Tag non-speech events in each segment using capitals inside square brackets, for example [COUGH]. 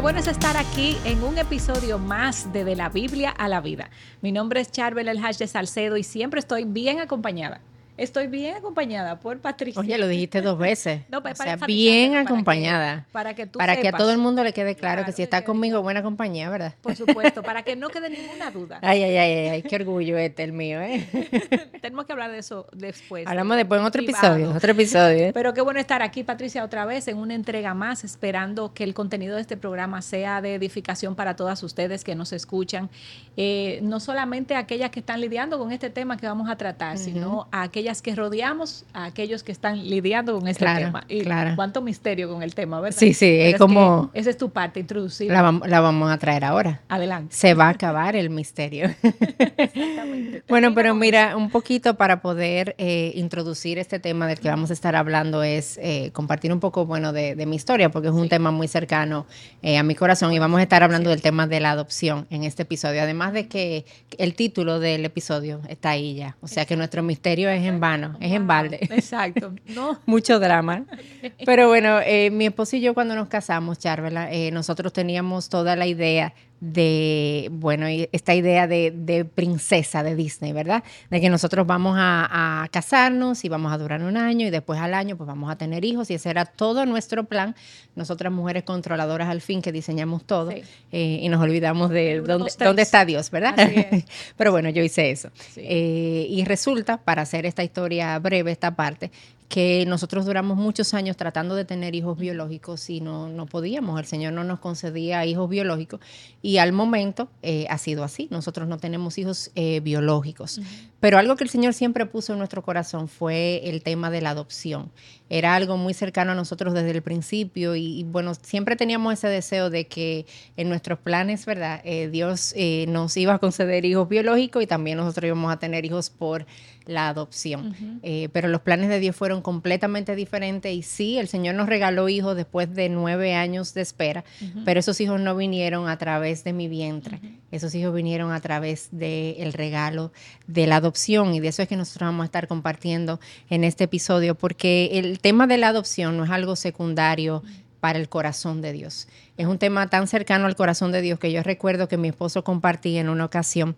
bueno es estar aquí en un episodio más de De la Biblia a la Vida. Mi nombre es Charbel El Hash de Salcedo y siempre estoy bien acompañada Estoy bien acompañada por Patricia. Oye, lo dijiste dos veces. [LAUGHS] no, o sea, bien acompañada. Para que, para que a todo el mundo le quede claro, que si está conmigo, buena compañía, ¿verdad? Por supuesto, para que no quede ninguna duda. [LAUGHS] Ay, ay, ay, ay, qué orgullo este el mío, ¿eh? [LAUGHS] Tenemos que hablar de eso después. Hablamos después en otro episodio, otro episodio. ¿eh? Pero qué bueno estar aquí, Patricia, otra vez en una entrega más, esperando que el contenido de este programa sea de edificación para todas ustedes que nos escuchan. Eh, no solamente aquellas que están lidiando con este tema que vamos a tratar, sino a aquellas que rodeamos a aquellos que están lidiando con este tema. Y cuánto misterio con el tema, ¿verdad? Sí, sí, es como... esa es tu parte, introducir. La, la, vamos a traer ahora. Adelante. Se va a acabar el misterio. [LAUGHS] Exactamente. [LAUGHS] bueno, pero mira, un poquito para poder eh, introducir este tema del que vamos a estar hablando es eh, compartir un poco, bueno, de, mi historia, porque es un tema muy cercano eh, a mi corazón y vamos a estar hablando del tema de la adopción en este episodio. Además de que el título del episodio está ahí ya, o sea que nuestro misterio es en vano, es en balde. [LAUGHS] Exacto. No. Mucho drama. [LAUGHS] Pero bueno, eh, mi esposo y yo cuando nos casamos, Charvela, eh, nosotros teníamos toda la idea de, bueno, esta idea de, princesa de Disney, ¿verdad? De que nosotros vamos a, casarnos y vamos a durar un año y después al año pues vamos a tener hijos y ese era todo nuestro plan. Nosotras mujeres controladoras al fin que diseñamos todo eh, y nos olvidamos de dónde, dónde, está Dios, ¿verdad? [LAUGHS] Pero bueno, yo hice eso. Eh, y resulta, para hacer esta historia breve, esta parte, que nosotros duramos muchos años tratando de tener hijos biológicos y no, no podíamos, el Señor no nos concedía hijos biológicos y al momento eh, ha sido así, nosotros no tenemos hijos eh, biológicos. Pero algo que el Señor siempre puso en nuestro corazón fue el tema de la adopción. Era algo muy cercano a nosotros desde el principio y, bueno, siempre teníamos ese deseo de que en nuestros planes, ¿verdad? Eh, Dios nos iba a conceder hijos biológicos y también nosotros íbamos a tener hijos por la adopción. pero los planes de Dios fueron completamente diferentes y sí, el Señor nos regaló hijos después de nueve años de espera, pero esos hijos no vinieron a través de mi vientre, esos hijos vinieron a través del regalo de la adopción y de eso es que nosotros vamos a estar compartiendo en este episodio, porque el tema de la adopción no es algo secundario para el corazón de Dios. Es un tema tan cercano al corazón de Dios que yo recuerdo que mi esposo compartía en una ocasión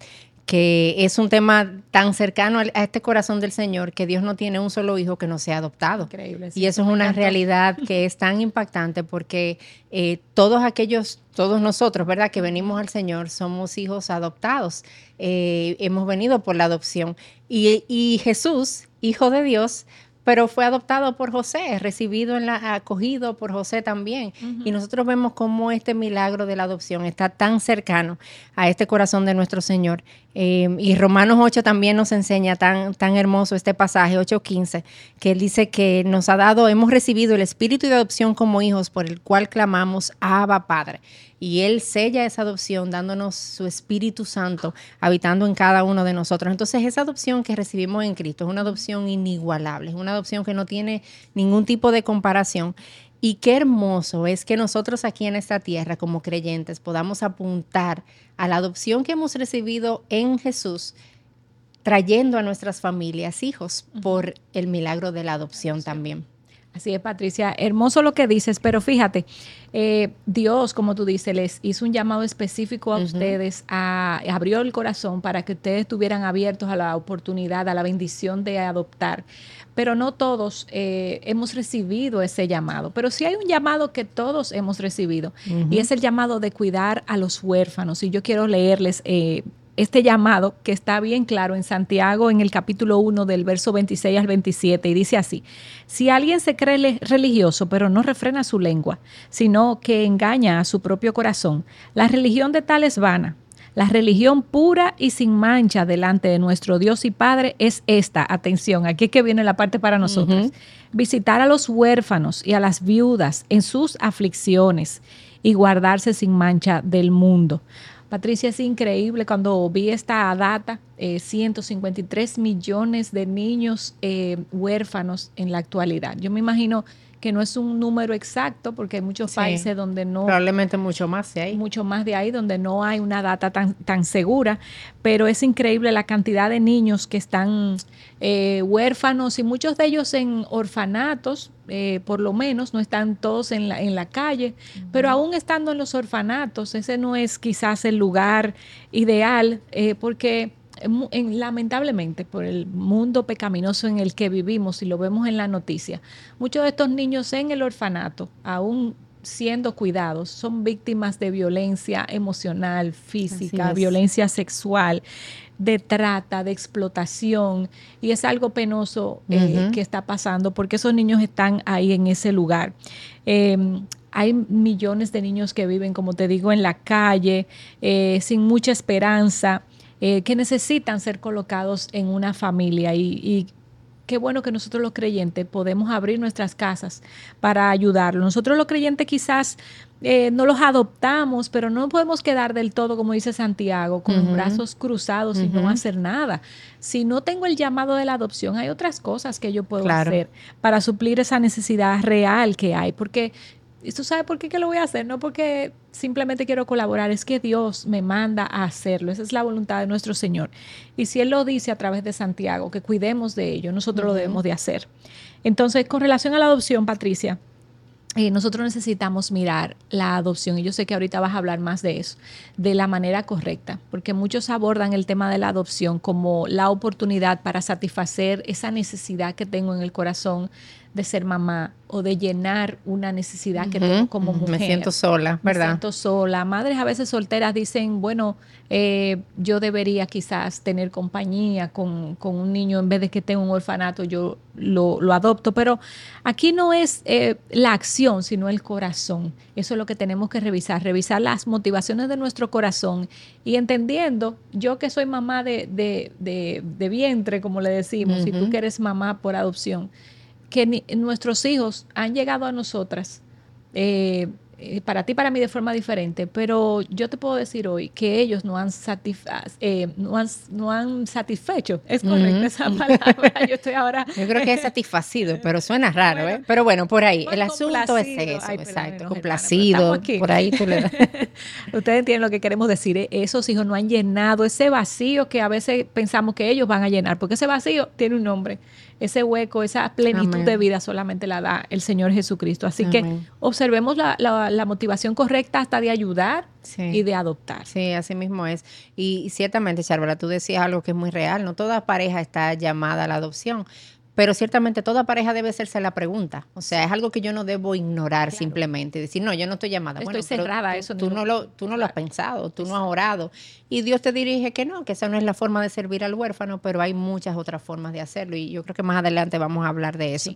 que es un tema tan cercano a este corazón del Señor que Dios no tiene un solo hijo que no sea adoptado. Increíble. y eso es una realidad que es tan impactante porque eh, todos aquellos, todos nosotros, ¿verdad? Que venimos al Señor somos hijos adoptados. Eh, hemos venido por la adopción. Y, y Jesús, hijo de Dios, pero fue adoptado por José, recibido en la, acogido por José también. Y nosotros vemos cómo este milagro de la adopción está tan cercano a este corazón de nuestro Señor. Eh, y Romanos 8 también nos enseña tan, tan hermoso este pasaje, 8.15, que él dice que nos ha dado, hemos recibido el espíritu de adopción como hijos por el cual clamamos, Abba Padre y Él sella esa adopción dándonos su Espíritu Santo habitando en cada uno de nosotros. Entonces esa adopción que recibimos en Cristo es una adopción inigualable, es una adopción que no tiene ningún tipo de comparación. Y qué hermoso es que nosotros aquí en esta tierra como creyentes podamos apuntar a la adopción que hemos recibido en Jesús trayendo a nuestras familias hijos por el milagro de la adopción también. Así es, Patricia. Hermoso lo que dices, pero fíjate, eh, Dios, como tú dices, les hizo un llamado específico a ustedes, a, abrió el corazón para que ustedes estuvieran abiertos a la oportunidad, a la bendición de adoptar. Pero no todos eh, hemos recibido ese llamado. Pero sí hay un llamado que todos hemos recibido y es el llamado de cuidar a los huérfanos. Y yo quiero leerles eh, este llamado que está bien claro en Santiago en el capítulo 1 del verso 26 al 27 y dice así, si alguien se cree religioso pero no refrena su lengua, sino que engaña a su propio corazón, la religión de tal es vana. La religión pura y sin mancha delante de nuestro Dios y Padre es esta. Atención, aquí es que viene la parte para nosotros. Visitar a los huérfanos y a las viudas en sus aflicciones y guardarse sin mancha del mundo. Patricia, es increíble cuando vi esta data, 153 eh, millones de niños eh, huérfanos en la actualidad. Yo me imagino que no es un número exacto, porque hay muchos países donde no... Probablemente mucho más de ahí. Mucho más de ahí, donde no hay una data tan, tan segura, pero es increíble la cantidad de niños que están eh, huérfanos y muchos de ellos en orfanatos, eh, por lo menos, no están todos en la, en la calle, pero aún estando en los orfanatos, ese no es quizás el lugar ideal, eh, porque lamentablemente por el mundo pecaminoso en el que vivimos y lo vemos en la noticia, muchos de estos niños en el orfanato, aún siendo cuidados, son víctimas de violencia emocional, física, violencia sexual, de trata, de explotación, y es algo penoso eh, que está pasando porque esos niños están ahí en ese lugar. Em, hay millones de niños que viven, como te digo, en la calle, eh, sin mucha esperanza. Eh, que necesitan ser colocados en una familia y, qué bueno que nosotros los creyentes podemos abrir nuestras casas para ayudarlos. Nosotros los creyentes quizás eh, no los adoptamos, pero no podemos quedar del todo, como dice Santiago, con los brazos cruzados y no hacer nada. Si no tengo el llamado de la adopción, hay otras cosas que yo puedo hacer para suplir esa necesidad real que hay, porque ¿Y tú sabes por qué que lo voy a hacer? No porque simplemente quiero colaborar, es que Dios me manda a hacerlo. Esa es la voluntad de nuestro Señor. Y si Él lo dice a través de Santiago, que cuidemos de ello, nosotros lo debemos de hacer. Entonces, con relación a la adopción, Patricia, eh, nosotros necesitamos mirar la adopción, y yo sé que ahorita vas a hablar más de eso, de la manera correcta, porque muchos abordan el tema de la adopción como la oportunidad para satisfacer esa necesidad que tengo en el corazón de ser mamá o de llenar una necesidad que tengo como mujer. Me siento sola, ¿verdad? Me siento sola. Madres a veces solteras dicen, bueno, eh, yo debería quizás tener compañía con, un niño en vez de que tenga un orfanato, yo lo, adopto. Pero aquí no es eh, la acción, sino el corazón. Eso es lo que tenemos que revisar, revisar las motivaciones de nuestro corazón y entendiendo, yo que soy mamá de, de, vientre, como le decimos, y tú que eres mamá por adopción, que nuestros hijos han llegado a nosotras, eh, eh, para ti, para mí de forma diferente, pero yo te puedo decir hoy que ellos no han, eh, no han, no han satisfecho, es correcta esa [LAUGHS] palabra, yo estoy ahora... Yo creo que es satisfacido, pero suena raro, ¿eh? Pero bueno, por ahí, el asunto es eso, exacto, complacido, por ahí tú le [LAUGHS] Ustedes entienden lo que queremos decir, esos hijos no han llenado ese vacío que a veces pensamos que ellos van a llenar, porque ese vacío tiene un nombre ese hueco, esa plenitud de vida solamente la da el Señor Jesucristo. Así que observemos la, motivación correcta hasta de ayudar y de adoptar. Sí, así mismo es. Y, ciertamente, Charlotte, tú decías algo que es muy real. No toda pareja está llamada a la adopción. Pero ciertamente toda pareja debe hacerse la pregunta. O sea, es algo que yo no debo ignorar simplemente. Decir, no, yo no estoy llamada. Estoy cerrada, eso tú, no lo, tú no lo has pensado, tú no has orado. Y Dios te dirige que no, que esa no es la forma de servir al huérfano, pero hay muchas otras formas de hacerlo. Y yo creo que más adelante vamos a hablar de eso.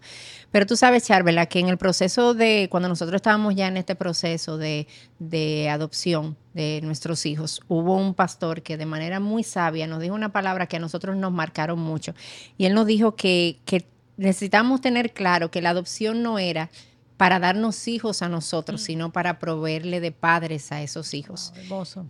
Pero tú sabes, Charvela, que en el proceso de, cuando nosotros estábamos ya en este proceso de, de adopción, de nuestros hijos, hubo un pastor que de manera muy sabia nos dijo una palabra que a nosotros nos marcaron mucho. Y él nos dijo que, que necesitamos tener claro que la adopción no era para darnos hijos a nosotros, mm. sino para proveerle de padres a esos hijos.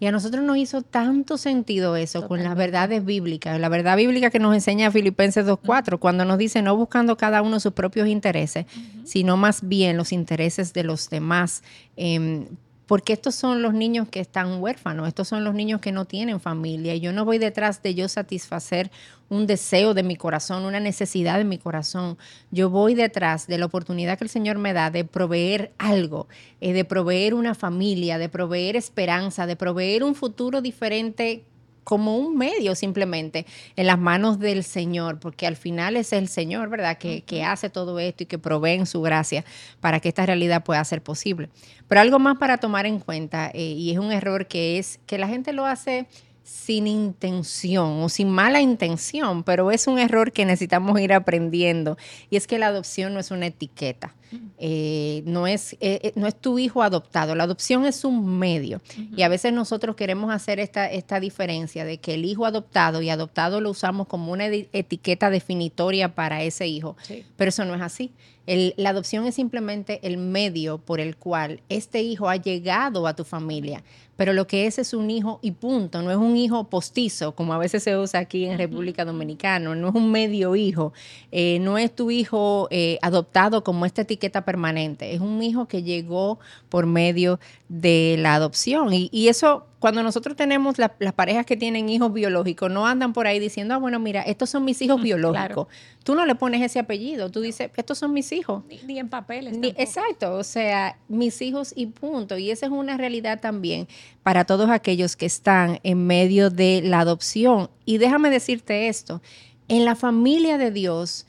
y a nosotros nos hizo tanto sentido eso con las verdades bíblicas, la verdad bíblica que nos enseña Filipenses 2.4, cuando nos dice no buscando cada uno sus propios intereses, sino más bien los intereses de los demás. Eh, porque estos son los niños que están huérfanos, estos son los niños que no tienen familia. Y yo no voy detrás de yo satisfacer un deseo de mi corazón, una necesidad de mi corazón. Yo voy detrás de la oportunidad que el Señor me da de proveer algo, eh, de proveer una familia, de proveer esperanza, de proveer un futuro diferente como un medio simplemente en las manos del Señor, porque al final es el Señor, ¿verdad?, que, hace todo esto y que provee en su gracia para que esta realidad pueda ser posible. Pero algo más para tomar en cuenta, eh, y es un error que es que la gente lo hace sin intención o sin mala intención, pero es un error que necesitamos ir aprendiendo. Y es que la adopción no es una etiqueta, eh, no, es, eh, eh, no es tu hijo adoptado, la adopción es un medio. Y a veces nosotros queremos hacer esta, esta diferencia de que el hijo adoptado y adoptado lo usamos como una etiqueta definitoria para ese hijo, pero eso no es así. la adopción es simplemente el medio por el cual este hijo ha llegado a tu familia. Pero lo que es es un hijo y punto, no es un hijo postizo, como a veces se usa aquí en República Dominicana, no es un medio hijo, eh, no es tu hijo eh, adoptado como esta etiqueta permanente, es un hijo que llegó por medio de la adopción. Y, eso, cuando nosotros tenemos las parejas que tienen hijos biológicos, no andan por ahí diciendo, ah, bueno, mira, estos son mis hijos biológicos. Tú no le pones ese apellido, tú dices, estos son mis hijos. Ni, en papeles. exacto, o sea, mis hijos y punto. Y esa es una realidad también para todos aquellos que están en medio de la adopción. Y déjame decirte esto, en la familia de Dios,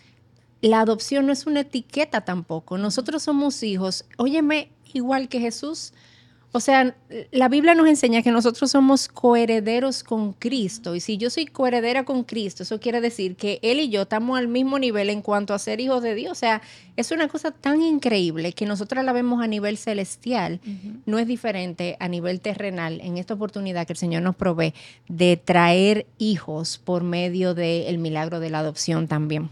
la adopción no es una etiqueta tampoco. Nosotros somos hijos, óyeme, igual que Jesús. O sea, la Biblia nos enseña que nosotros somos coherederos con Cristo. Y si yo soy coheredera con Cristo, eso quiere decir que Él y yo estamos al mismo nivel en cuanto a ser hijos de Dios. O sea, es una cosa tan increíble que nosotros la vemos a nivel celestial. No es diferente a nivel terrenal en esta oportunidad que el Señor nos provee de traer hijos por medio del milagro de la adopción también.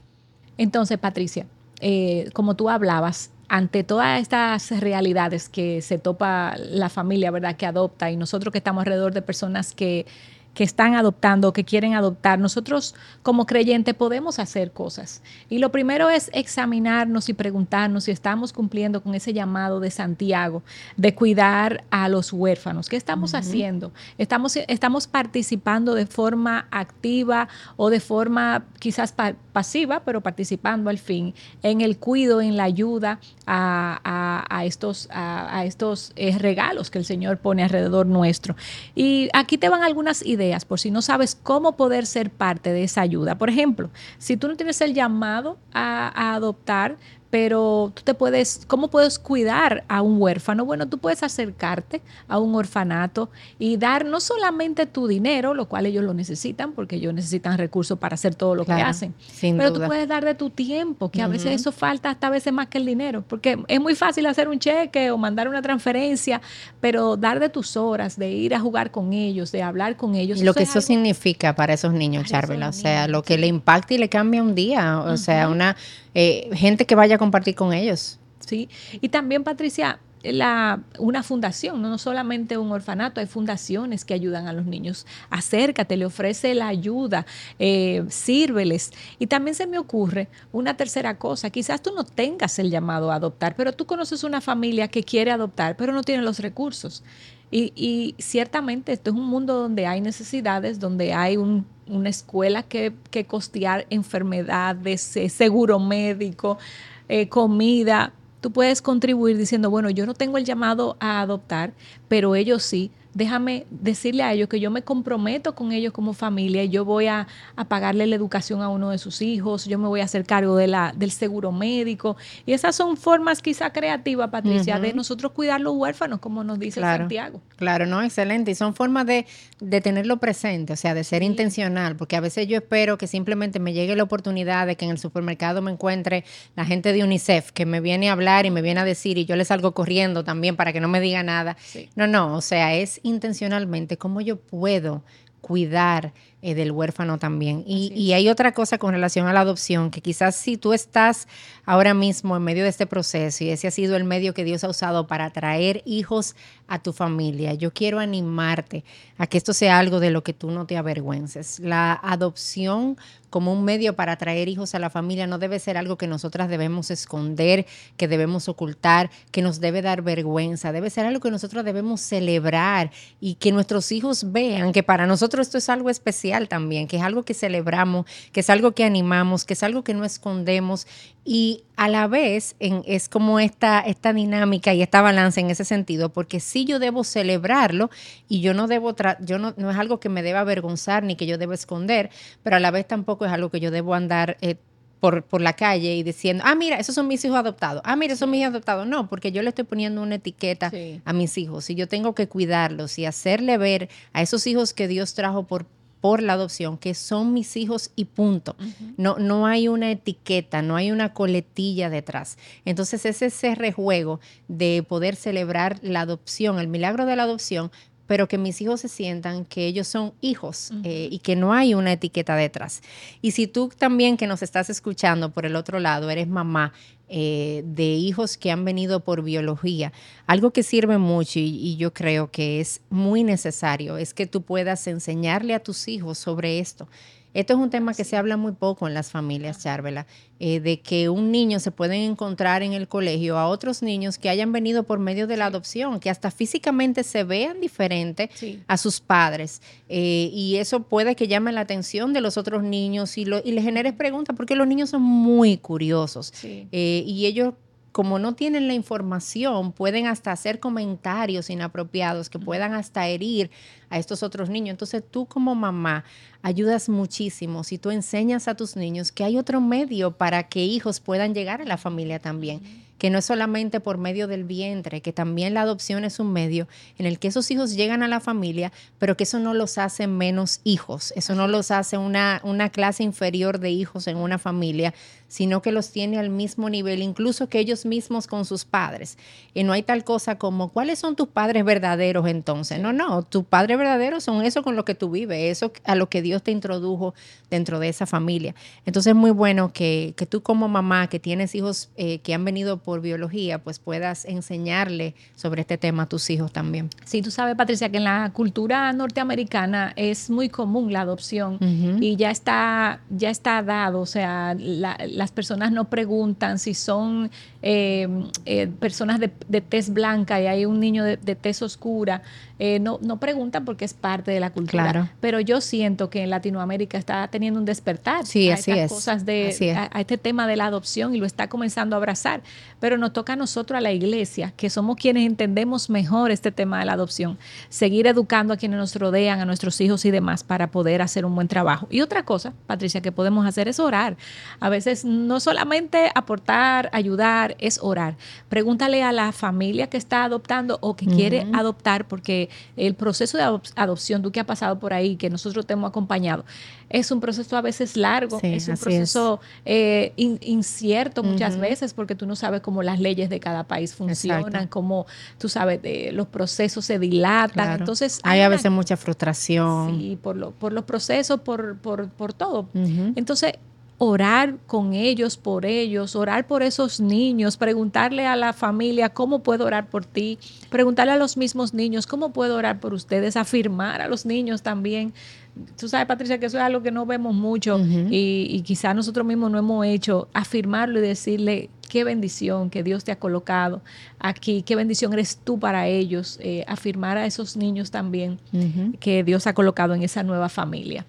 Entonces, Patricia, eh, como tú hablabas, ante todas estas realidades que se topa la familia, ¿verdad? Que adopta y nosotros que estamos alrededor de personas que que están adoptando, que quieren adoptar, nosotros como creyentes podemos hacer cosas. Y lo primero es examinarnos y preguntarnos si estamos cumpliendo con ese llamado de Santiago de cuidar a los huérfanos. ¿Qué estamos haciendo? ¿Estamos, ¿Estamos participando de forma activa o de forma quizás pasiva, pero participando al fin en el cuidado, en la ayuda a, estos, a, estos eh, regalos que el Señor pone alrededor nuestro? Y aquí te van algunas ideas por si no sabes cómo poder ser parte de esa ayuda. Por ejemplo, si tú no tienes el llamado a, adoptar, pero tú te puedes, ¿cómo puedes cuidar a un huérfano? Bueno, tú puedes acercarte a un orfanato y dar no solamente tu dinero, lo cual ellos lo necesitan, porque ellos necesitan recursos para hacer todo lo que hacen, pero tú puedes dar de tu tiempo, que a veces eso falta hasta a veces más que el dinero, porque es muy fácil hacer un cheque o mandar una transferencia, pero dar de tus horas, de ir a jugar con ellos, de hablar con ellos. Y lo que eso significa para esos niños, Charvela, o sea, lo que le impacta y le cambia un día, o sea, una eh, gente que vaya a compartir con ellos. Sí, y también Patricia, la, una fundación, no solamente un orfanato, hay fundaciones que ayudan a los niños. Acércate, le ofrece la ayuda, eh, sírveles. Y también se me ocurre una tercera cosa, quizás tú no tengas el llamado a adoptar, pero tú conoces una familia que quiere adoptar, pero no tiene los recursos. Y, y ciertamente esto es un mundo donde hay necesidades, donde hay un una escuela que, que costear enfermedades, eh, seguro médico, eh, comida. Tú puedes contribuir diciendo, bueno, yo no tengo el llamado a adoptar, pero ellos sí déjame decirle a ellos que yo me comprometo con ellos como familia y yo voy a, pagarle la educación a uno de sus hijos, yo me voy a hacer cargo de la, del seguro médico. Y esas son formas quizá creativas, Patricia, de nosotros cuidar los huérfanos, como nos dice Santiago. Claro, no, excelente. Y son formas de, tenerlo presente, o sea, de ser intencional, porque a veces yo espero que simplemente me llegue la oportunidad de que en el supermercado me encuentre la gente de UNICEF que me viene a hablar y me viene a decir y yo le salgo corriendo también para que no me diga nada. No, no, o sea, es intencionalmente cómo yo puedo cuidar eh, del huérfano también. Y, hay otra cosa con relación a la adopción, que quizás si tú estás ahora mismo en medio de este proceso y ese ha sido el medio que Dios ha usado para traer hijos a tu familia, yo quiero animarte a que esto sea algo de lo que tú no te avergüences. La adopción como un medio para traer hijos a la familia no debe ser algo que nosotras debemos esconder, que debemos ocultar, que nos debe dar vergüenza, debe ser algo que nosotros debemos celebrar y que nuestros hijos vean que para nosotros esto es algo especial también, que es algo que celebramos, que es algo que animamos, que es algo que no escondemos y a la vez es como esta, esta dinámica y esta balance en ese sentido, porque sí yo debo celebrarlo y yo no debo, yo no, no es algo que me deba avergonzar ni que yo debo esconder, pero a la vez tampoco es algo que yo debo andar... Eh, por, por, la calle y diciendo, ah, mira, esos son mis hijos adoptados. Ah, mira, esos son mis adoptados. No, porque yo le estoy poniendo una etiqueta a mis hijos y yo tengo que cuidarlos y hacerle ver a esos hijos que Dios trajo por por la adopción, que son mis hijos y punto. no, no hay una etiqueta, no hay una coletilla detrás. Entonces es ese rejuego de poder celebrar la adopción, el milagro de la adopción, pero que mis hijos se sientan que ellos son hijos eh, y que no hay una etiqueta detrás. Y si tú también que nos estás escuchando por el otro lado eres mamá, eh, de hijos que han venido por biología, algo que sirve mucho y, y, yo creo que es muy necesario es que tú puedas enseñarle a tus hijos sobre esto. Esto es un tema que se habla muy poco en las familias, Charvela, eh, de que un niño se puede encontrar en el colegio a otros niños que hayan venido por medio de la adopción, que hasta físicamente se vean diferente a sus padres. Eh, y eso puede que llame la atención de los otros niños y, lo, y les genere preguntas, porque los niños son muy curiosos. Eh, y ellos como no tienen la información, pueden hasta hacer comentarios inapropiados que puedan hasta herir a estos otros niños. Entonces tú como mamá ayudas muchísimo si tú enseñas a tus niños que hay otro medio para que hijos puedan llegar a la familia también que no es solamente por medio del vientre, que también la adopción es un medio en el que esos hijos llegan a la familia, pero que eso no los hace menos hijos, eso no los hace una, una clase inferior de hijos en una familia, sino que los tiene al mismo nivel, incluso que ellos mismos con sus padres. Y no hay tal cosa como, ¿cuáles son tus padres verdaderos entonces? No, no, tus padres verdaderos son eso con lo que tú vives, eso a lo que Dios te introdujo dentro de esa familia. Entonces es muy bueno que, que tú como mamá, que tienes hijos eh, que han venido por biología, pues puedas enseñarle sobre este tema a tus hijos también. Sí, tú sabes, Patricia, que en la cultura norteamericana es muy común la adopción y ya está, ya está dado, o sea, las personas no preguntan si son eh, eh, personas de, de, tez blanca y hay un niño de, de tez oscura, eh, no, no preguntan porque es parte de la cultura. Pero yo siento que en Latinoamérica está teniendo un despertar sí, a estas cosas de a, este tema de la adopción y lo está comenzando a abrazar. Pero nos toca a nosotros, a la iglesia, que somos quienes entendemos mejor este tema de la adopción, seguir educando a quienes nos rodean, a nuestros hijos y demás, para poder hacer un buen trabajo. Y otra cosa, Patricia, que podemos hacer es orar. A veces no solamente aportar, ayudar, es orar. Pregúntale a la familia que está adoptando o que quiere adoptar, porque el proceso de adopción, tú que has pasado por ahí, que nosotros te hemos acompañado, es un proceso a veces largo, es un proceso eh, incierto muchas veces porque tú no sabes cómo las leyes de cada país funcionan, cómo tú sabes, los procesos se dilatan. Entonces, hay, a veces mucha frustración. Sí, por, lo, por los procesos, por, por, por todo. Entonces, orar con ellos, por ellos, orar por esos niños, preguntarle a la familia cómo puedo orar por ti, preguntarle a los mismos niños cómo puedo orar por ustedes, afirmar a los niños también. Tú sabes, Patricia, que eso es algo que no vemos mucho y, y quizás nosotros mismos no hemos hecho, afirmarlo y decirle qué bendición que Dios te ha colocado aquí, qué bendición eres tú para ellos, eh, afirmar a esos niños también que Dios ha colocado en esa nueva familia.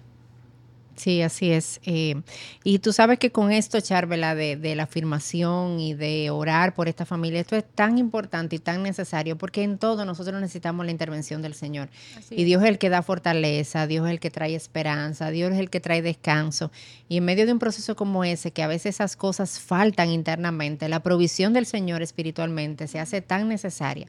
Sí, así es. Eh, y tú sabes que con esto, Charvela, de, de, la afirmación y de orar por esta familia, esto es tan importante y tan necesario porque en todo nosotros necesitamos la intervención del Señor. y Dios es el que da fortaleza, Dios es el que trae esperanza, Dios es el que trae descanso. Y en medio de un proceso como ese, que a veces esas cosas faltan internamente, la provisión del Señor espiritualmente se hace tan necesaria.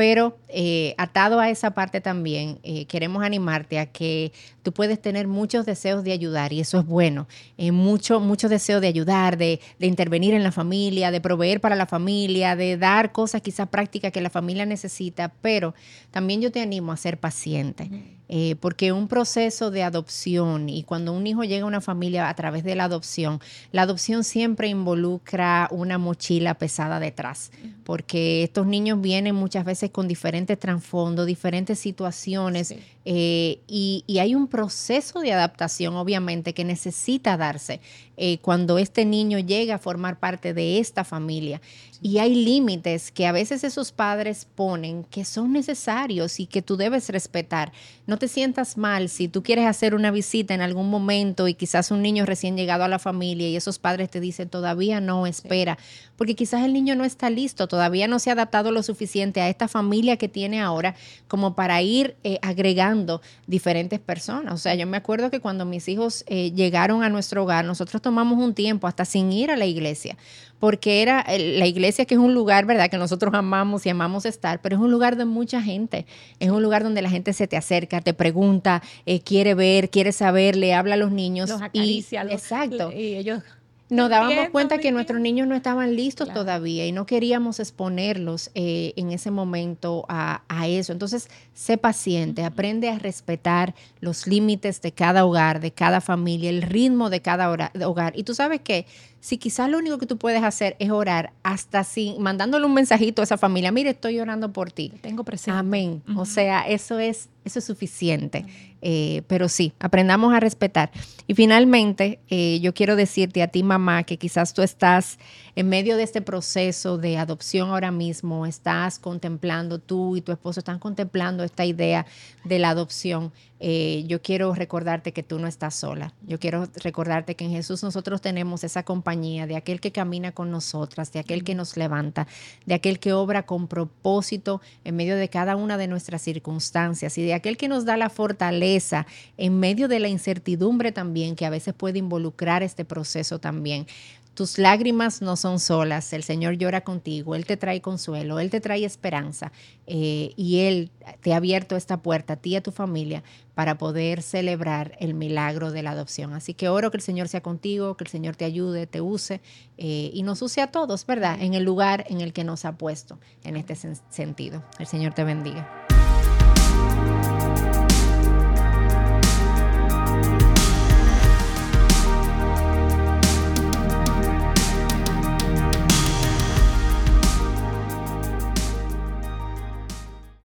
Pero eh, atado a esa parte también, eh, queremos animarte a que tú puedes tener muchos deseos de ayudar y eso es bueno. Eh, mucho, mucho deseo de ayudar, de, de, intervenir en la familia, de proveer para la familia, de dar cosas quizás prácticas que la familia necesita, pero también yo te animo a ser paciente. Eh, porque un proceso de adopción y cuando un hijo llega a una familia a través de la adopción, la adopción siempre involucra una mochila pesada detrás, porque estos niños vienen muchas veces con diferentes trasfondos, diferentes situaciones eh, y, hay un proceso de adaptación obviamente que necesita darse eh, cuando este niño llega a formar parte de esta familia. Y hay límites que a veces esos padres ponen que son necesarios y que tú debes respetar. No te sientas mal si tú quieres hacer una visita en algún momento y quizás un niño recién llegado a la familia y esos padres te dicen todavía no, espera, porque quizás el niño no está listo, todavía no se ha adaptado lo suficiente a esta familia que tiene ahora como para ir eh, agregando diferentes personas. O sea, yo me acuerdo que cuando mis hijos eh, llegaron a nuestro hogar, nosotros tomamos un tiempo hasta sin ir a la iglesia porque era la iglesia que es un lugar, ¿verdad? Que nosotros amamos y amamos estar, pero es un lugar de mucha gente, es un lugar donde la gente se te acerca, te pregunta, eh, quiere ver, quiere saber, le habla a los niños. Los acaricia, y, exacto. Y ellos nos dábamos cuenta que nuestros niños no estaban listos todavía y no queríamos exponerlos eh, en ese momento a, a, eso. Entonces, sé paciente, aprende a respetar los límites de cada hogar, de cada familia, el ritmo de cada hogar. Y tú sabes que si quizás lo único que tú puedes hacer es orar, hasta sin, mandándole un mensajito a esa familia, mire, estoy orando por ti. Tengo presente. Amén. O sea, eso es, eso es suficiente. Eh, pero sí, aprendamos a respetar. Y finalmente, eh, yo quiero decirte a ti, mamá, que quizás tú estás en medio de este proceso de adopción ahora mismo, estás contemplando, tú y tu esposo están contemplando esta idea de la adopción. Eh, yo quiero recordarte que tú no estás sola. Yo quiero recordarte que en Jesús nosotros tenemos esa compañía de aquel que camina con nosotras, de aquel que nos levanta, de aquel que obra con propósito en medio de cada una de nuestras circunstancias y de aquel que nos da la fortaleza en medio de la incertidumbre también que a veces puede involucrar este proceso también. Tus lágrimas no son solas, el Señor llora contigo, Él te trae consuelo, Él te trae esperanza eh, y Él te ha abierto esta puerta a ti y a tu familia para poder celebrar el milagro de la adopción. Así que oro que el Señor sea contigo, que el Señor te ayude, te use eh, y nos use a todos, ¿verdad? En el lugar en el que nos ha puesto en este sentido. El Señor te bendiga.